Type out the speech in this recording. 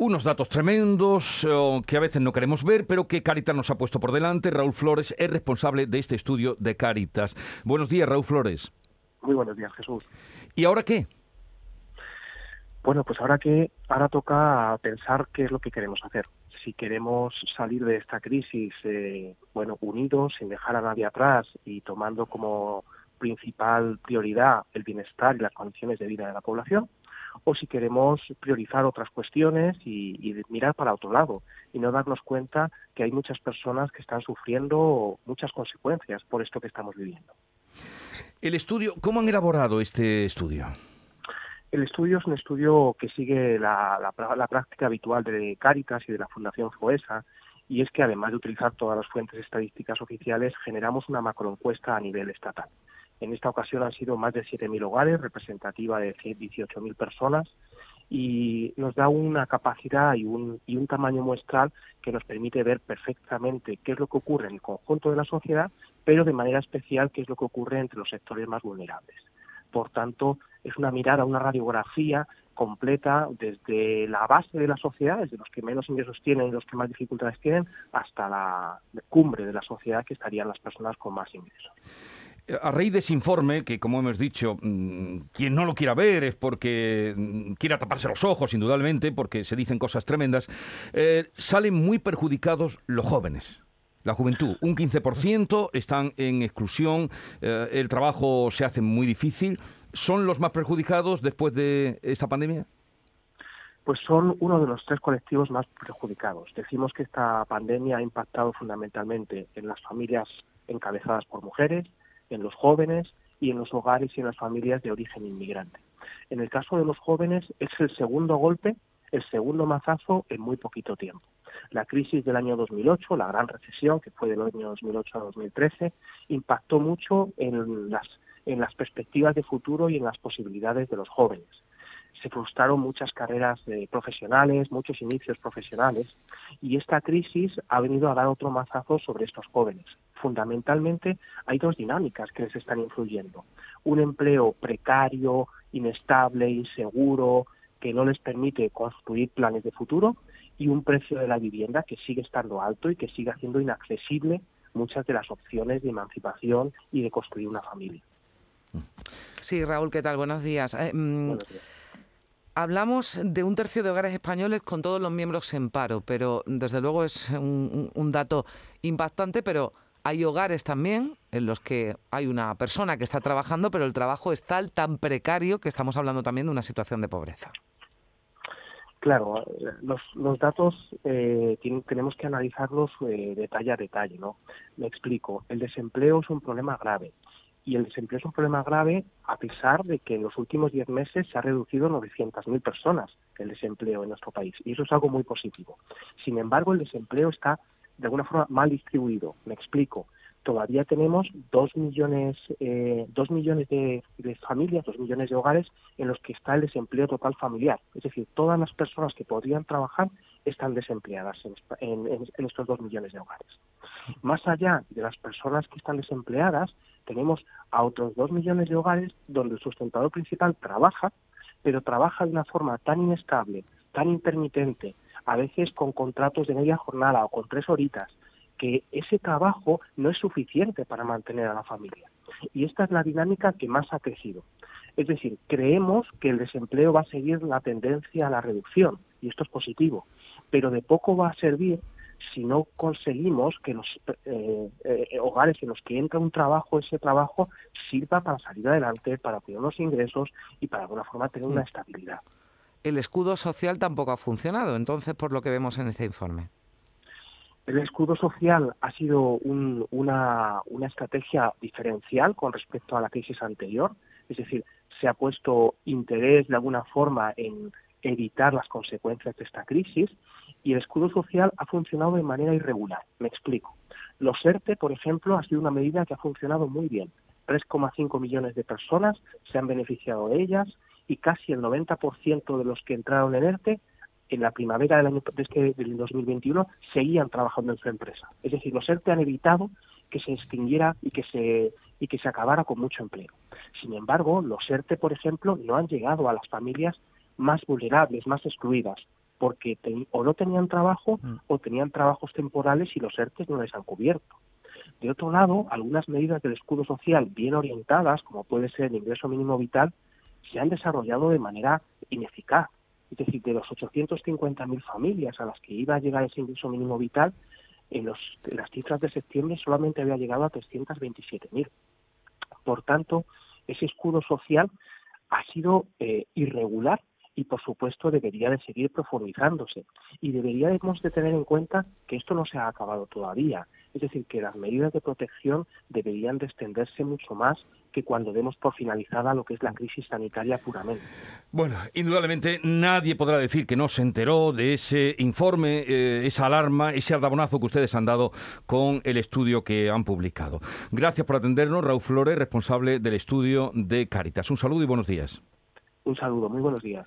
Unos datos tremendos eh, que a veces no queremos ver, pero que Caritas nos ha puesto por delante. Raúl Flores es responsable de este estudio de Caritas. Buenos días, Raúl Flores. Muy buenos días, Jesús. ¿Y ahora qué? Bueno, pues ahora que ahora toca pensar qué es lo que queremos hacer. Si queremos salir de esta crisis, eh, bueno, unidos, sin dejar a nadie atrás y tomando como principal prioridad el bienestar y las condiciones de vida de la población, o si queremos priorizar otras cuestiones y, mirar para otro lado y no darnos cuenta que hay muchas personas que están sufriendo muchas consecuencias por esto que estamos viviendo. El estudio, ¿cómo han elaborado este estudio? El estudio es un estudio que sigue la, la, práctica habitual de Cáritas y de la Fundación FOESA, y es que además de utilizar todas las fuentes estadísticas oficiales, generamos una macroencuesta a nivel estatal. En esta ocasión han sido más de 7.000 hogares, representativa de 18.000 personas, y nos da una capacidad y un, y un tamaño muestral que nos permite ver perfectamente qué es lo que ocurre en el conjunto de la sociedad, pero de manera especial qué es lo que ocurre entre los sectores más vulnerables. Por tanto, es una mirada, una radiografía completa desde la base de la sociedad, desde los que menos ingresos tienen y los que más dificultades tienen, hasta la cumbre de la sociedad, que estarían las personas con más ingresos. A raíz de ese informe, que como hemos dicho, mm, quien no lo quiera ver es porque mm, quiera taparse los ojos, indudablemente, porque se dicen cosas tremendas, eh, salen muy perjudicados los jóvenes. La juventud, un 15% están en exclusión, eh, el trabajo se hace muy difícil. ¿Son los más perjudicados después de esta pandemia? Pues son uno de los tres colectivos más perjudicados. Decimos que esta pandemia ha impactado fundamentalmente en las familias encabezadas por mujeres, en los jóvenes y en los hogares y en las familias de origen inmigrante. En el caso de los jóvenes es el segundo golpe, el segundo mazazo en muy poquito tiempo. La crisis del año 2008, la gran recesión que fue del año 2008 a 2013, impactó mucho en las, en las perspectivas de futuro y en las posibilidades de los jóvenes se frustraron muchas carreras eh, profesionales, muchos inicios profesionales, y esta crisis ha venido a dar otro mazazo sobre estos jóvenes. Fundamentalmente hay dos dinámicas que les están influyendo. Un empleo precario, inestable, inseguro, que no les permite construir planes de futuro, y un precio de la vivienda que sigue estando alto y que sigue haciendo inaccesible muchas de las opciones de emancipación y de construir una familia. Sí, Raúl, ¿qué tal? Buenos días. Eh, mm, Buenos días hablamos de un tercio de hogares españoles con todos los miembros en paro, pero desde luego es un, dato impactante, pero hay hogares también en los que hay una persona que está trabajando, pero el trabajo es tal, tan precario, que estamos hablando también de una situación de pobreza. Claro, los, datos eh, tenemos que analizarlos eh, detalle a detalle, ¿no? Me explico. El desempleo es un problema grave y el desempleo es un problema grave a pesar de que en los últimos 10 meses se ha reducido 900.000 personas el desempleo en nuestro país y eso es algo muy positivo. Sin embargo, el desempleo está de alguna forma mal distribuido. Me explico. Todavía tenemos 2 millones, eh, dos millones de, familias, 2 millones de hogares en los que está el desempleo total familiar. Es decir, todas las personas que podrían trabajar están desempleadas en, en estos 2 millones de hogares. Más allá de las personas que están desempleadas, tenemos a otros dos millones de hogares donde el sustentador principal trabaja, pero trabaja de una forma tan inestable, tan intermitente, a veces con contratos de media jornada o con tres horitas, que ese trabajo no es suficiente para mantener a la familia. Y esta es la dinámica que más ha crecido. Es decir, creemos que el desempleo va a seguir la tendencia a la reducción, y esto es positivo, pero de poco va a servir si no conseguimos que los eh, eh, hogares en los que entra un trabajo, ese trabajo sirva para salir adelante, para tener unos ingresos y para de alguna forma tener una estabilidad. El escudo social tampoco ha funcionado, entonces, por lo que vemos en este informe. El escudo social ha sido una, una estrategia diferencial con respecto a la crisis anterior, es decir, se ha puesto interés de alguna forma en evitar las consecuencias de esta crisis y el escudo social ha funcionado de manera irregular. Me explico. Los ERTE, por ejemplo, ha sido una medida que ha funcionado muy bien. 3,5 millones de personas se han beneficiado de ellas y casi el 90% de los que entraron en ERTE en la primavera del año del 2021 seguían trabajando en su empresa. Es decir, los ERTE han evitado que se extinguiera y que se y que se acabara con mucho empleo. Sin embargo, los ERTE, por ejemplo, no han llegado a las familias más vulnerables, más excluidas. porque o no tenían trabajo mm. o tenían trabajos temporales y los ERTES no les han cubierto. De otro lado, algunas medidas del escudo social bien orientadas, como puede ser el ingreso mínimo vital, se han desarrollado de manera ineficaz. Es decir, de los 850.000 familias a las que iba a llegar ese ingreso mínimo vital, en, los, las cifras de septiembre solamente había llegado a 327.000. Por tanto, ese escudo social ha sido eh, irregular y por supuesto debería de seguir profundizándose y deberíamos de tener en cuenta que esto no se ha acabado todavía es decir que las medidas de protección deberían de extenderse mucho más que cuando demos por finalizada lo que es la crisis sanitaria puramente. Bueno, indudablemente nadie podrá decir que no se enteró de ese informe, eh, esa alarma, ese aldabonazo que ustedes han dado con el estudio que han publicado. Gracias por atendernos, Raúl Flores, responsable del estudio de Cáritas. Un saludo y buenos días. Un saludo, muy buenos días.